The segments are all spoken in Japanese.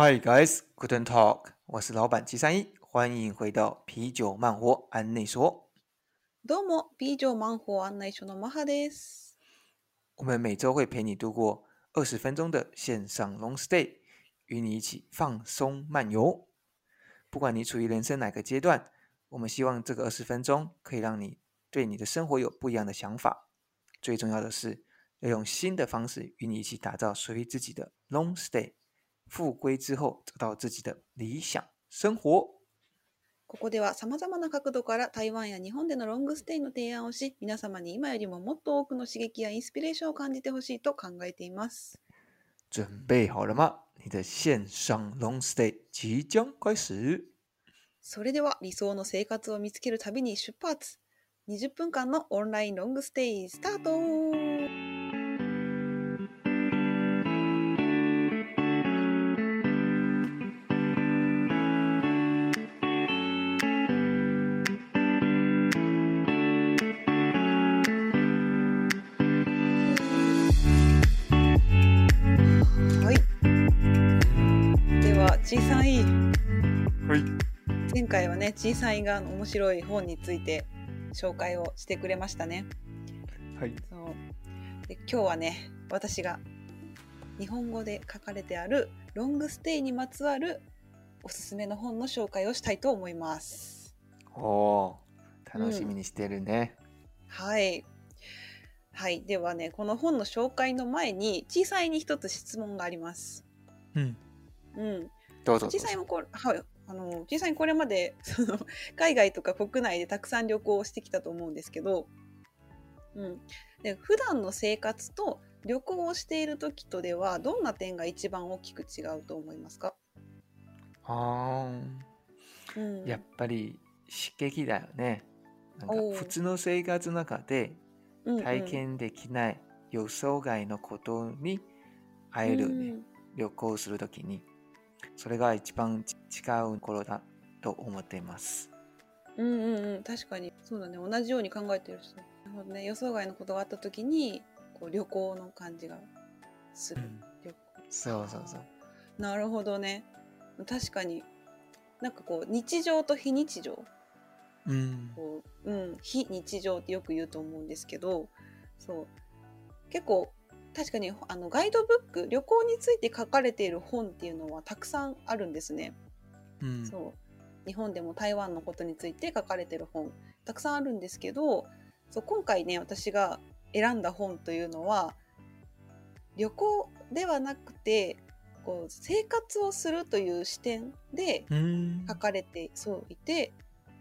Hi guys, guten Tag，我是老板七三一，欢迎回到啤酒慢活案内说。どうも、B 城マンホー案内所のマハです。我们每周会陪你度过二十分钟的线上 long stay，与你一起放松漫游。不管你处于人生哪个阶段，我们希望这个二十分钟可以让你对你的生活有不一样的想法。最重要的是，要用新的方式与你一起打造属于自己的 long stay。 复归之后，找到自己的理想生活。ここでは様々な角度から台湾や日本でのロングステイの提案をし、皆様に今よりももっと多くの刺激やインスピレーションを感じてほしいと考えています。准备好了吗？你的线上 long stay 即将开始。それでは理想の生活を見つける旅に出発 !20 分間のオンラインロングステイスタートはね、小さいが面白い本について紹介をしてくれましたね。はい。そうで今日はね、私が日本語で書かれてあるロングステイにまつわるおすすめの本の紹介をしたいと思います。おー、楽しみにしてるね。はい。はい。ではね、この本の紹介の前に、小さいに一つ質問があります。うん。うん。どうぞどうぞ小さいもこれ、はい。あの、小さいこれまで、その、海外とか国内でたくさん旅行をしてきたと思うんですけど、うん。で、普段の生活と旅行をしている時とでは、どんな点が一番大きく違うと思いますか？あうんー、やっぱり刺激だよね。なんか普通の生活の中でうんうん体験できない予想外のことに会えるね。旅行するときに。それが一番ち違う頃だと思っています。うんうんうんうん、確かに。そうだね。同じように考えてる人。なるほどね。予想外のことがあった時に、こう旅行の感じがする。旅行そうそうそう。なるほどね。確かに。なんかこう、日常と非日常。うん。こう、うん、非日常ってよく言うと思うんですけど、そう。結構、確かに、あの、ガイドブック、旅行について書かれている本っていうのはたくさんあるんですね。うん。そう。日本でも台湾のことについて書かれてる本、たくさんあるんですけど、そう、今回ね、私が選んだ本というのは、旅行ではなくて、こう、生活をするという視点でうん書かれてそういて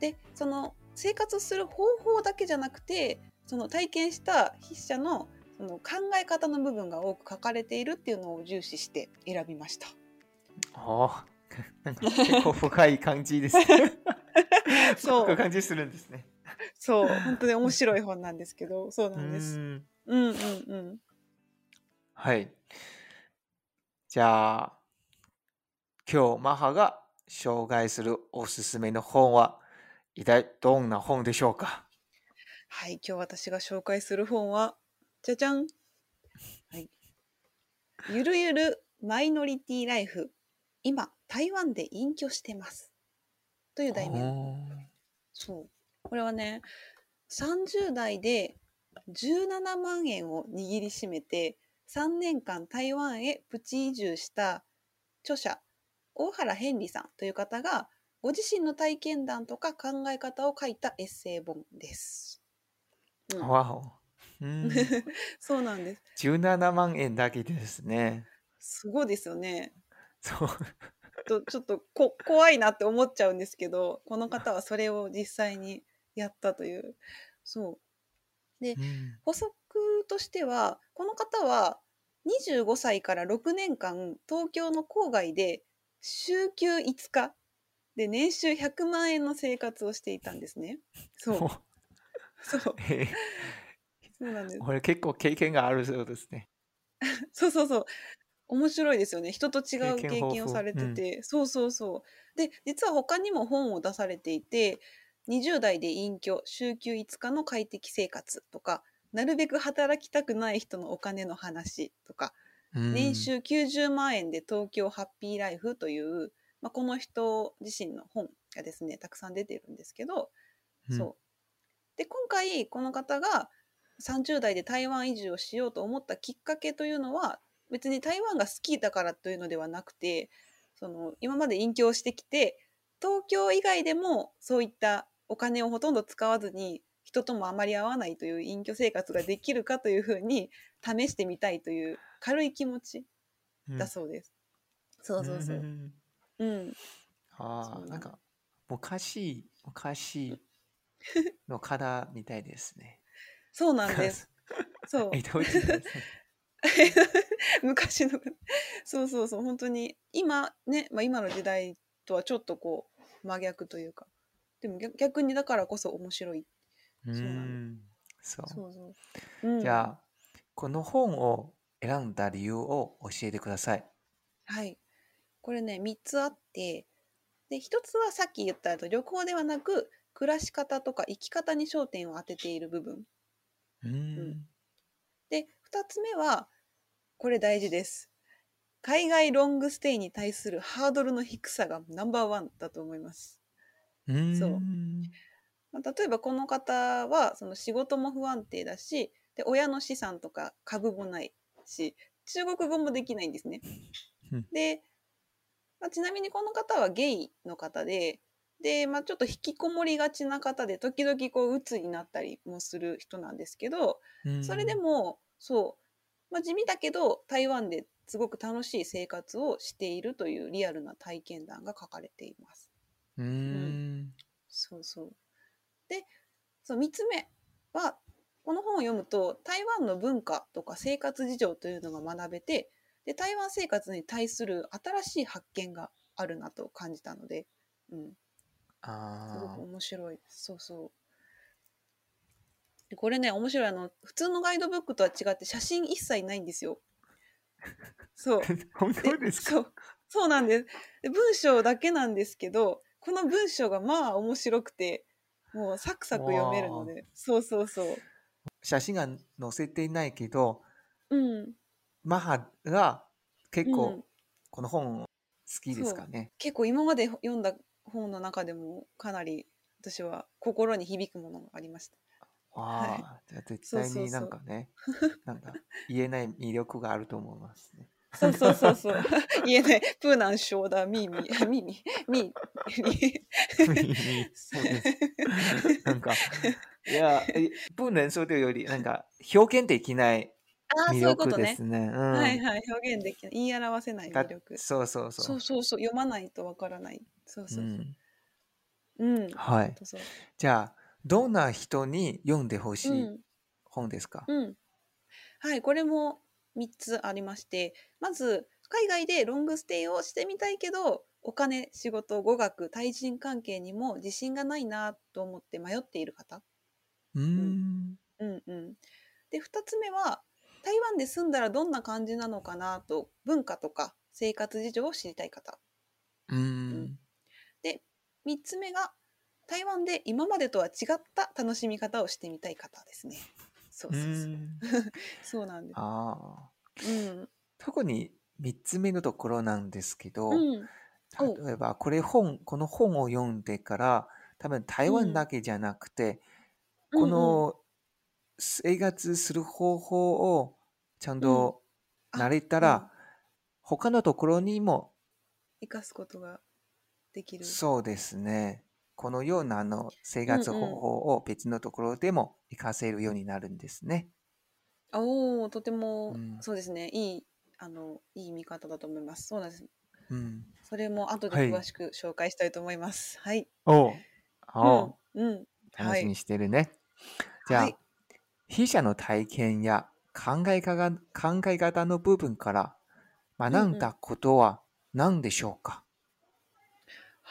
でその生活する方法だけじゃなくてその体験した筆者のその考え方の部分が多く書かれているっていうのを重視して選びました。あー なんか結構深い感じです。そう感じするんですね。そう本当に面白い本なんですけどそうなんです。うんうんうんうん。はい。じゃあ、今日マハが紹介するおすすめの本は一体どんな本でしょうか？はい今日私が紹介する本はじゃじゃん。はい。ゆるゆるマイノリティライフ今台湾で隠居してますという題名そう。これはね、30代で17万円を握りしめて、3年間台湾へプチ移住した著者、大原ヘンリさんという方が、ご自身の体験談とか考え方を書いたエッセイ本です。うんわお。うん そうなんです。17万円だけですね。すごいですよね。そう。と ちょっとこ怖いなって思っちゃうんですけど、この方はそれを実際にやったという。そう。うん補足としてはこの方は25歳から6年間東京の郊外で週休5日で年収100万円の生活をしていたんですね。そうおそう えそうなんです。ー。これ結構経験があるそうですね。そうそうそう。面白いですよね。人と違う経経験をされてて、そうそうそう。で実は他にも本を出されていて20代で隠居週休5日の快適生活とかなるべく働きたくない人のお金の話とかうん。年収90万円で東京ハッピーライフという、まあ、この人自身の本がですねたくさん出てるんですけど、うん。そう。で今回この方が30代で台湾移住をしようと思ったきっかけというのは別に台湾が好きだからというのではなくてその今まで隠居してきて東京以外でもそういったお金をほとんど使わずに人ともあまり会わないという隠居生活ができるかというふうに試してみたいという軽い気持ちうんだそうです。そうそうそうう。んうん。ああ、そうなのなんか昔、昔の 方みたいですね。そうなんです。そう。昔のそうそうそう本当に今ね、まあ、今の時代とはちょっとこう真逆というかでも逆逆にだからこそ面白いうそうなのん。そう。そうそう、うん、じゃあ、この本を選んだ理由を教えてください。はいこれね3つあってで1つはさっき言ったと旅行ではなく暮らし方とか生き方に焦点を当てている部分うん。で2つ目はこれ大事です海外ロングステイに対するハードルの低さがナンバーワンだと思いますうん。そうまあ、例えばこの方はその仕事も不安定だしで親の資産とか株もないし中国語もできないんですねうん。で、まあ、ちなみにこの方はゲイの方でで、まあ、ちょっと引きこもりがちな方で時々こう鬱になったりもする人なんですけどうんそれで、もそう、まあ、地味だけど台湾ですごく楽しい生活をしているというリアルな体験談が書かれています。うん。そうそう。で、そう3つ目は、この本を読むと、台湾の文化とか生活事情というのが学べて、で、台湾生活に対する新しい発見があるなと感じたので、うん、すごあく面白いです。そうそう。でこれね、面白い。あの、普通のガイドブックとは違って写真一切ないんですよ。そう。あ。本当ですか？そうそうなんですで文章だけなんですけどこの文章がまあ面白くてもうサクサク読めるのでそうそうそう写真が載せていないけど、うんマハが結構うんこの本好きですかね？結構今まで読んだ本の中でもかなり私は心に響くものがありました。わあ、じゃあ絶そうそうそう。対になんかね、なんか言えない魅力があると思いますね。そうそうそうそう。言えない。プーナンショーダミーミー。ミーミー。ミー。そうです。なんか、いや、え不能说というより、なんか表現できないああそう魅力ですね。うん。はいはい。表現できない。言い表せないだ魅力。そうそうそう。そうそうそう。読まないとわからないそうそううそん、ううんはい。そうそうじゃあ、どんな人に読んでほしいうん本ですか、うん。はい、これも3つありまして、まず、海外でロングステイをしてみたいけど、お金、仕事、語学、対人関係にも自信がないなと思って迷っている方。うーん。うんうん。で、2つ目は、台湾で住んだらどんな感じなのかなと、文化とか生活事情を知りたい方。うーん。3つ目が、台湾で今までとは違った楽しみ方をしてみたい方ですね。そううそうそう。ーん そうなんです。ああ。うん。特に3つ目のところなんですけど、うん。お例えばこれ本この本を読んでから多分台湾だけじゃなくて、この生活する方法をちゃんとうん慣れたら、他のところにも生かすことができる。そうですねこのようなあの生活方法を別のところでも活かせるようになるんですね。おお、とても、うんそうですね。いいあのいい見方だと思います。そうなんです。うん、それも後ではい詳しく紹介したいと思います。はい。おうおううん。うん。楽しみにしてるね。じゃあ、はい筆者の体験や考え方考え方の部分から学んだことは何でしょうか、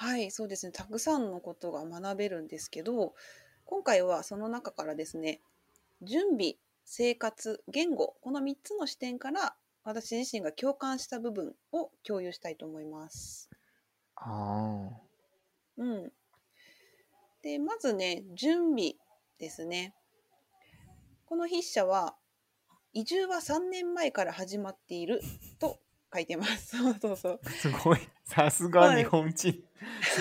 はい、そうですね。たくさんのことが学べるんですけど、今回はその中からですね、準備、生活、言語、この3つの視点から私自身が共感した部分を共有したいと思います。ああうん。で、まずね、準備ですね。この筆者は、移住は3年前から始まっていると書いてます。そうそうそう。すごい。さすが日本人。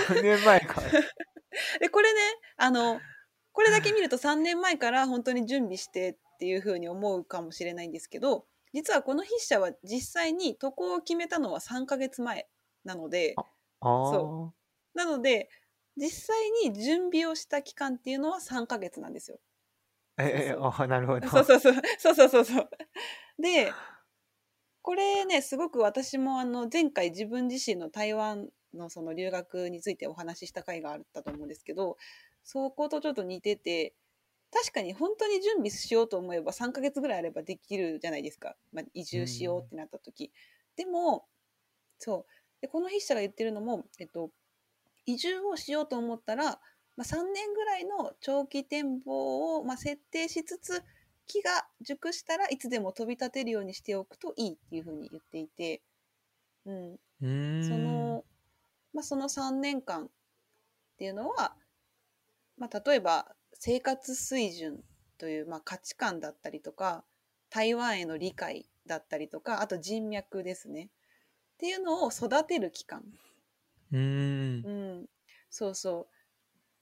3年前から。でこれねあのこれだけ見ると3年前から本当に準備してっていうふうに思うかもしれないんですけど実はこの筆者は実際に渡航を決めたのは3ヶ月前なのでああ。そなので実際に準備をした期間っていうのは3ヶ月なんですよ。ええ、あなるほど。そうそうそうそうそうそうそう。でこれねすごく私もあの前回自分自身の台湾のその留学についてお話しした回があったと思うんですけどそことちょっと似てて確かに本当に準備しようと思えば3ヶ月ぐらいあればできるじゃないですか、まあ、移住しようってなった時。でもそう。でこの筆者が言ってるのも、えっと、移住をしようと思ったら、まあ、3年ぐらいの長期展望を、まあ、設定しつつ木が熟したらいつでも飛び立てるようにしておくといいっていうふうに言っていて、うん、うーん。その、まあ、その3年間っていうのは、まあ、例えば生活水準という、まあ、価値観だったりとか台湾への理解だったりとかあと人脈ですねっていうのを育てる期間うーんう。ん、そうそ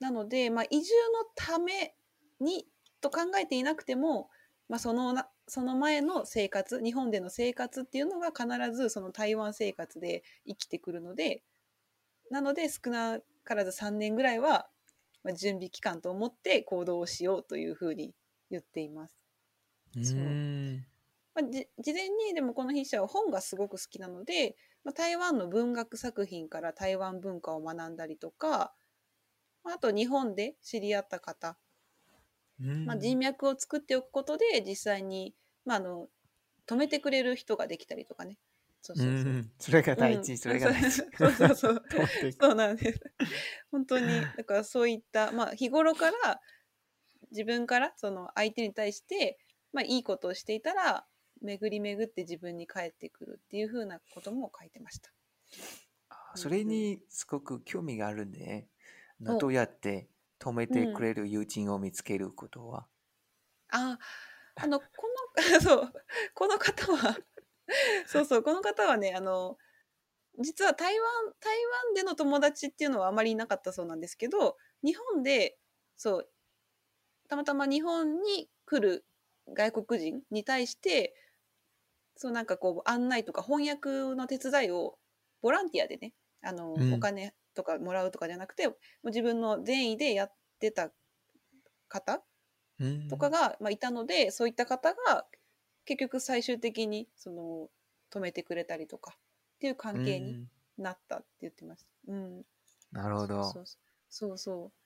う。なので、まあ、移住のためにと考えていなくても、まあ、そのなその前の生活日本での生活っていうのが必ずその台湾生活で生きてくるのでなので少なからず3年ぐらいは、まあ、準備期間と思って行動をしようというふうに言っています。うそう。まあ、じ事前にでもこの筆者は本がすごく好きなので、まあ、台湾の文学作品から台湾文化を学んだりとか、まあ、あと日本で知り合った方、まあ、人脈を作っておくことで実際に、まあ、あの止めてくれる人ができたりとかね。そううそうそう。ん。それが大事、うんそれが大事。そう そうなんです。本当にだからそういった、まあ、日頃から自分からその相手に対して、まあ、いいことをしていたら巡り巡って自分に返ってくるっていうふうなことも書いてました。あそれにすごく興味があるんで、あのおどうやって止めてくれる友人を見つけることは？ああのこの そうこの方は そうそうこの方はねあの実は台湾台湾での友達っていうのはあまりいなかったそうなんですけど日本でそうたまたま日本に来る外国人に対してそうなんかこう案内とか翻訳の手伝いをボランティアでねあの、うんお金とかもらうとかじゃなくてもう自分の善意でやってた方うん。とかが、まあ、いたのでそういった方が結局最終的にその止めてくれたりとかっていう関係にうん。なったって言ってました。うん、なるほど。そうそう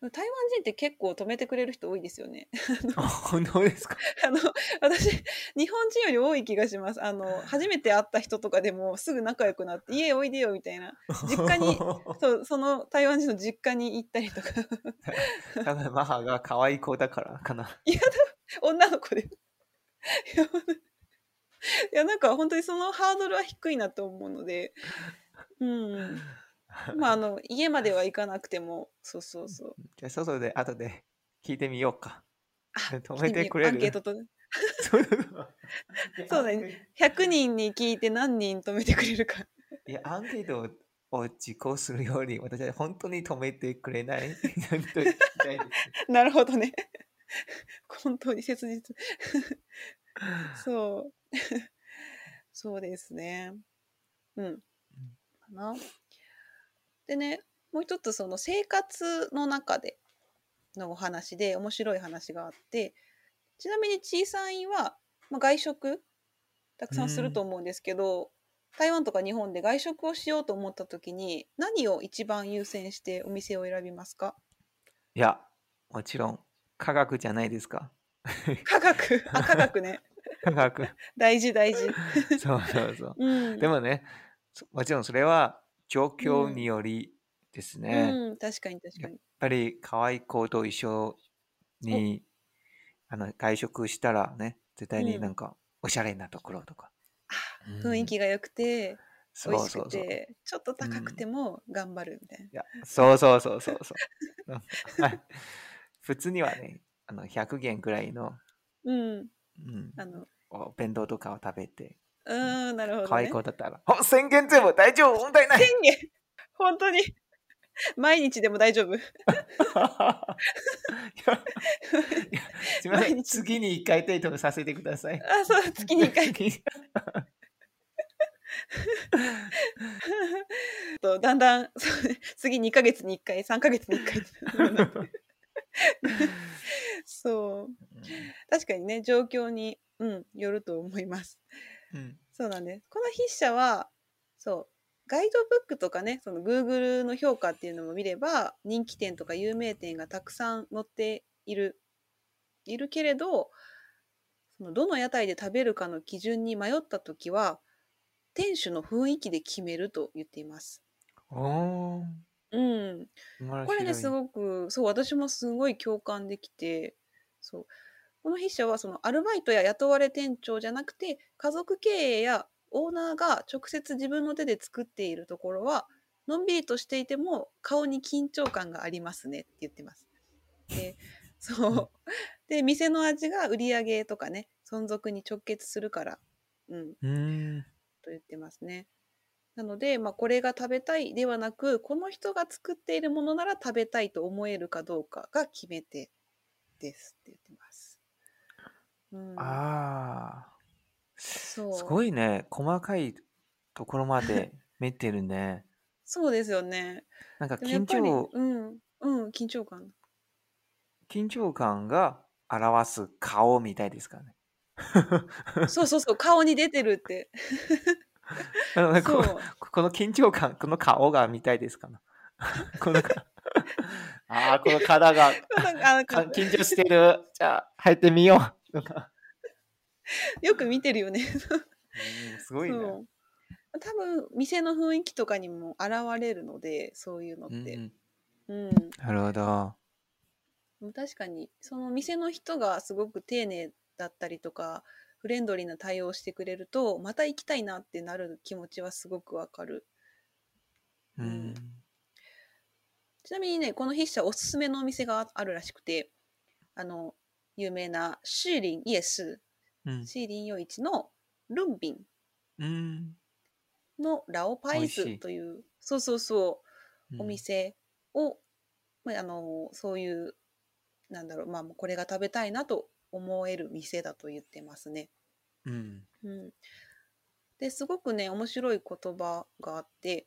台湾人って結構止めてくれる人多いですよね。あ本当ですか？あの私日本人より多い気がします。あの初めて会った人とかでもすぐ仲良くなって家おいでよみたいな実家に そうその台湾人の実家に行ったりとか 多分マハが可愛い子だからかな。女の子で。いやいやなんか本当にそのハードルは低いなと思うので、うん、まああの家までは行かなくてもそうそうそう。じゃあ外で後で聞いてみようか。あ 止めてくれる？アンケートと そう。そうだね。100人に聞いて何人止めてくれるか。いや、アンケートを実行するより、私は本当に止めてくれない？なるほどね。本当に切実。そう。そうですね。うん。かなでねもう一つその生活の中でのお話で面白い話があってちなみに小さいは、まあ、外食たくさんすると思うんですけど、台湾とか日本で外食をしようと思った時に何を一番優先してお店を選びますか？いや、もちろん、科学じゃないですか。科学？あ科学ね科学。大事大事そうそうそう。うんでもね、そもちろんそれは状況によりですね。やっうん確かに確かに。ぱり可愛い子と一緒にあの外食したらね、絶対になんかおしゃれなところとか。雰囲気が良くてそ美味しくう。そうそう。ちょっと高くても頑張るみたいな、や、そうそうそうそうそう。は い普通にはね、あの100元ぐらいの、うん。うん、あのお弁当とかを食べて、うーん、なるほど、ね。可愛い子だったら、お 宣言全部大丈夫？問題ない宣言？本当に？毎日でも大丈夫？すみません、毎日次に一回デートさせてください。あ、そう、月に1回。回。とだんだん次2ヶ月に1回、3ヶ月に1回。そう。確かにね、状況に、うん、よると思います。うんそうなんです。この筆者は、そう、ガイドブックとかね、その Google の評価っていうのも見れば、人気店とか有名店がたくさん載っている、いるけれど、そのどの屋台で食べるかの基準に迷ったときは、店主の雰囲気で決めると言っています。うん。これね、すごく、そう、私もすごい共感できて、そう。この筆者は、そのアルバイトや雇われ店長じゃなくて、家族経営やオーナーが直接自分の手で作っているところは、のんびりとしていても顔に緊張感がありますねって言ってます。で、そう。で、店の味が売り上げとかね、存続に直結するから、うん、うーん。と言ってますね。なので、まあ、これが食べたいではなく、この人が作っているものなら食べたいと思えるかどうかが決め手ですって言ってます。うん、ああ。そうすごいね。細かいところまで見てるね。そうですよね。なんか緊張、うん、うん、緊張感。緊張感が表す顔みたいですからね。そうそうそう、顔に出てるって。あのそうここの緊張感、この顔が見たいですかな。このかああ、この体が緊張してる。じゃあ、入ってみよう。よく見てるよね。う んすごいね。多分店の雰囲気とかにも現れるのでそういうのっうんて、うんうん、なるほど。確かにその店の人がすごく丁寧だったりとかフレンドリーな対応をしてくれるとまた行きたいなってなる気持ちはすごくわかるうん。ちなみにねこの筆者おすすめのお店があるらしくてあの有名なシーリンイエスうん。シーリン夜市のルンビンうん。のラオパイズというそうそうそううんお店を、まあ、あのそういうなんだろうまあこれが食べたいなと思える店だと言ってますね。うん。うん、ですごくね面白い言葉があって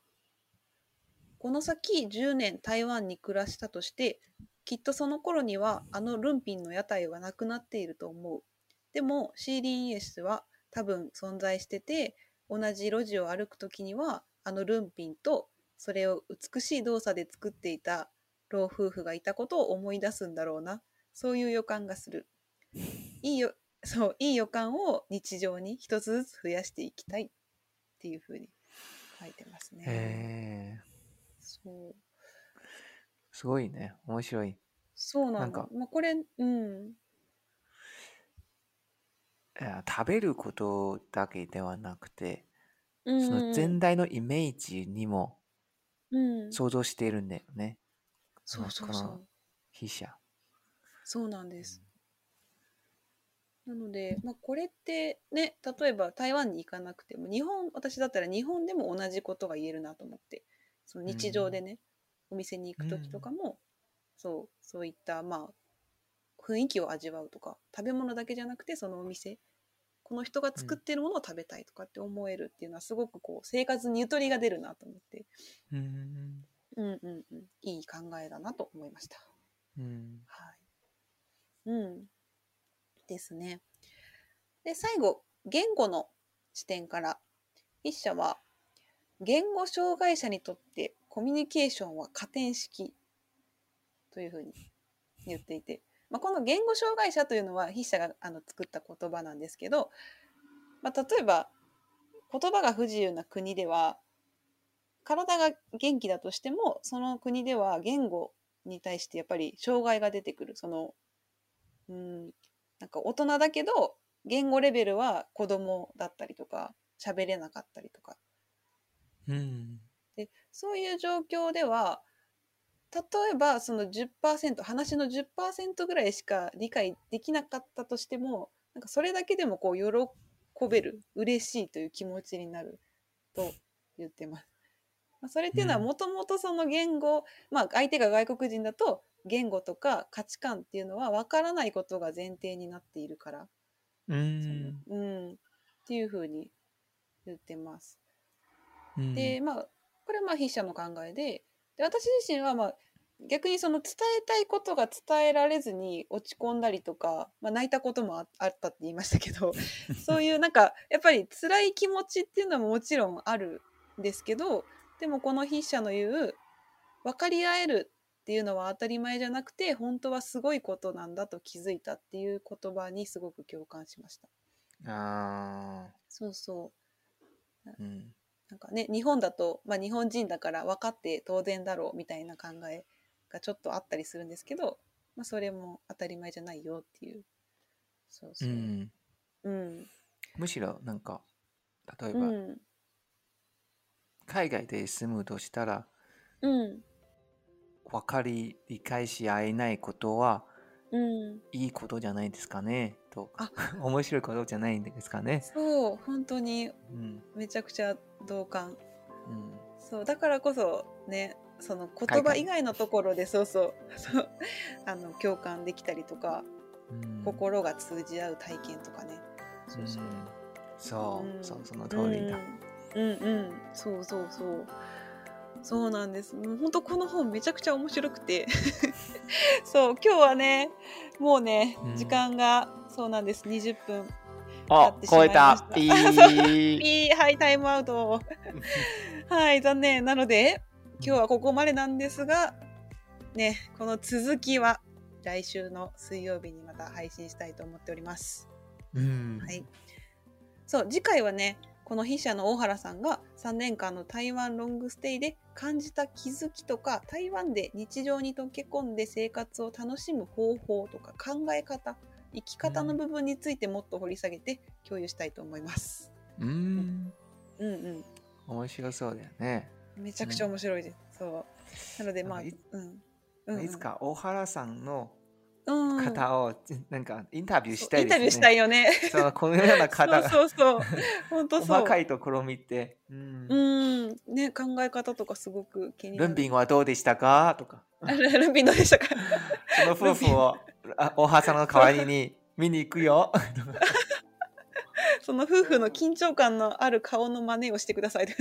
この先10年台湾に暮らしたとしてきっとその頃にはあのルンピンの屋台はなくなっていると思うでもシーリンイエスは多分存在してて同じ路地を歩く時にはあのルンピンとそれを美しい動作で作っていた老夫婦がいたことを思い出すんだろうなそういう予感がするいいよそういい予感を日常に一つずつ増やしていきたいっていうふうに書いてますね。へえ。そうすごいね。面白い。そうなの。なんかまあ、これ、うん。食べることだけではなくて、うんその全体のイメージにもうん、想像しているんだよね。そうそうこのそう。筆者。そうなんです。なので、まあ、これってね、例えば台湾に行かなくても、日本、私だったら日本でも同じことが言えるなと思って、その日常でね、お店に行く時とかも、そう、そういった、まあ、雰囲気を味わうとか、食べ物だけじゃなくて、そのお店、この人が作ってるものを食べたいとかって思えるっていうのは、すごくこう、生活にゆとりが出るなと思って、うん。うんうんうん、いい考えだなと思いました。うん。はい。うん。ですね。で、最後、言語の視点から、筆者は、言語障害者にとってコミュニケーションは加点式というふうに言っていて、まあ、この言語障害者というのは筆者があの作った言葉なんですけど、まあ、例えば言葉が不自由な国では体が元気だとしてもその国では言語に対してやっぱり障害が出てくるそのうんなんか大人だけど言語レベルは子供だったりとか喋れなかったりとかうん。でそういう状況では例えばその10%話の10%ぐらいしか理解できなかったとしてもなんかそれだけでもこう喜べる嬉しいという気持ちになると言ってます。まあ、それっていうのはうんもともとその言語、まあ相手が外国人だと言語とか価値観っていうのは分からないことが前提になっているから、うそん。のうん、っていうふうに言ってます。うんでまあこれはまあ筆者の考えでで私自身はまあ逆にその伝えたいことが伝えられずに落ち込んだりとか、まあ、泣いたこともああったって言いましたけど そういうなんかやっぱり辛い気持ちっていうのももちろんあるんですけどでもこの筆者の言う分かり合えるっていうのは当たり前じゃなくて本当はすごいことなんだと気づいたっていう言葉にすごく共感しました。あそうそうーうん。なんかね、日本だと、まあ、日本人だから分かって当然だろうみたいな考えがちょっとあったりするんですけど、まあ、それも当たり前じゃないよっていう。そううそう。ん。うん。むしろなんか例えばうん。海外で住むとしたらうん。分かり理解し合えないことはうん。いいことじゃないですかね。とあ。面白いことじゃないんですかね。そう、本当に。うん。めちゃくちゃ同感。うん。そう、だからこそね、その言葉以外のところでそうそう、そう。あの共感できたりとか、うん。心が通じ合う体験とかね。そうそう。うん。そう、うん。そうその通りだ。うん、うんうん。そうそうそうそうなんです。もう本当この本めちゃくちゃ面白くて。そう今日はねもうねうん。時間が、そうなんです。20分あってしまいました。ピー。ピーはいタイムアウト。はい残念。なので今日はここまでなんですがねこの続きは来週の水曜日にまた配信したいと思っております。うん。はい。そう、次回はね、この筆者の大原さんが3年間の台湾ロングステイで感じた気づきとか、台湾で日常に溶け込んで生活を楽しむ方法とか考え方、生き方の部分についてもっと掘り下げて共有したいと思います。うんうんうん。面白そうだよね。めちゃくちゃ面白いです。そう。なのでまあ、うん。うんうんいつか大原さんのうん、方をなんかインタビューしたいですね。インタビューしたいよね。そうこのような方がそうそうそう。本当そう。細かいところを見て、うんうん。ね、考え方とかすごく気に。ルンビンはどうでしたか？とか、あルルンビンどうでしたか？その夫婦をあ大原さんの代わりに見に行くよ。その夫婦の緊張感のある顔の真似をしてください。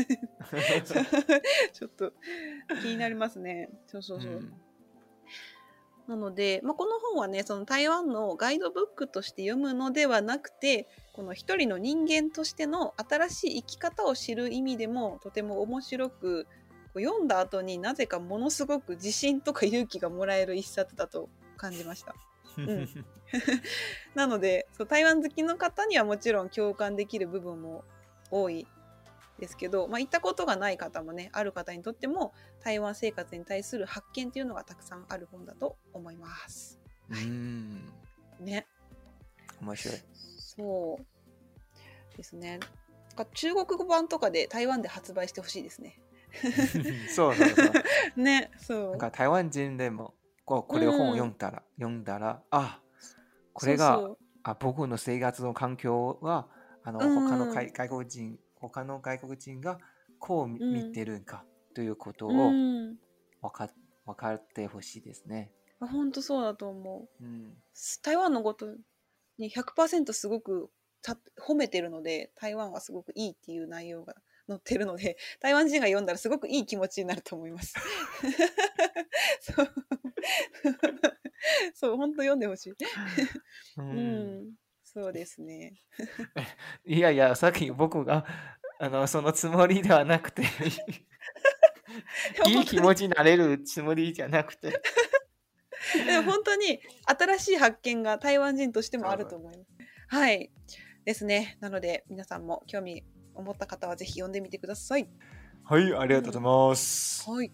ちょっと気になりますね。そうそうそう。うんなので、まあ、この本はね、その台湾のガイドブックとして読むのではなくて、この一人の人間としての新しい生き方を知る意味でもとても面白く、読んだ後になぜかものすごく自信とか勇気がもらえる一冊だと感じました。ん なのでそう台湾好きの方にはもちろん共感できる部分も多いですけど、まあ、行ったことがない方もねある方にとっても台湾生活に対する発見っていうのがたくさんある本だと思います。うんね。面白い。そうですね。中国語版とかで台湾で発売してほしいですね。そうそうそう。ね、そう。なんか台湾人でもこうこれを本を読んだら、読んだらあこれがあ僕の生活の環境はあの、うん他の外外国人他の外国人がこう見,、てるんかということをうん、分か分かってほしいですね。本当そうだと思う。うん、台湾のことに100%すごくた褒めてるので台湾はすごくいいっていう内容が載ってるので 台湾人が読んだらすごくいい気持ちになると思います。そう そう本当読んでほしい。ううんん、そうですね。いやいやさっき僕があのそのつもりではなくていい気持ちになれるつもりじゃなくて。でも本当に新しい発見が台湾人としてもあると思います。はい。ですね。なので皆さんも興味を持った方はぜひ読んでみてください。はいありがとうございます。はい。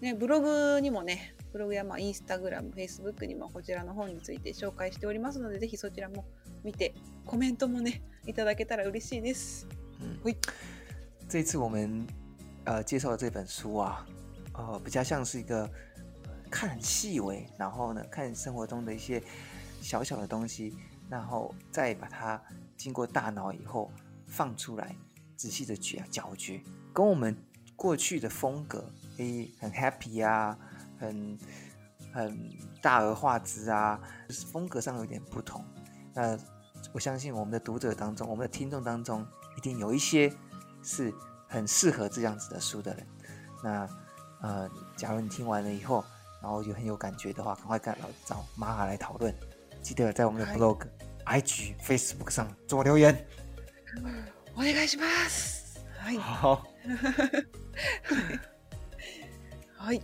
ね、ブログにもね、ブログやまあインスタグラム、フェイスブックにもこちらの本について紹介しておりますので、ぜひそちらも見て、コメントもね、いただけたら嬉しいです。嗯喂，这次我们呃介绍的这本书啊，呃，比较像是一个看很细微，然后呢看生活中的一些小小的东西， 然后再把它经过大脑以后放出来，仔细的咀嚼嚼，跟我们过去的风格，诶，很 happy 啊，很很大而化之啊，就是风格上有点不同。那 我相信我们的读者当中，我们的听众当中，一定有一些是很适合这样子的书的人。那呃，假如你听完了以后，然后有很有感觉的话，赶快跟找玛哈来讨论。记得在我们的 blog、IG、Facebook 上做留言。お願いします。はい。好，はい。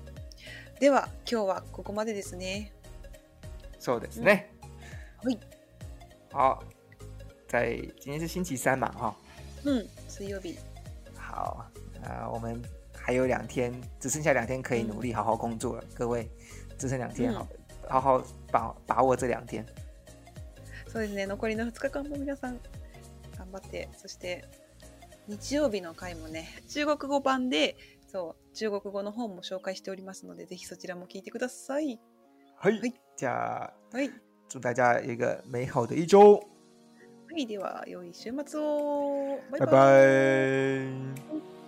では今日はここまでですね。そうですね。はい。 好，在今天是星期三嘛，哈。うん。水曜日。好，啊、我们还有两天，只剩下两天可以努力好好工作了。各位，只剩两天，好，好好把把握这两天。そうですね。残りの2日間も皆さん頑張って、そして日曜日の回もね、中国語版で、そう、中国語の本も紹介しておりますので、ぜひそちらも聞いてください。嘿嘿，じゃあはい。 祝大家一个美好的一周。はいでは良い週末を。バイバイ。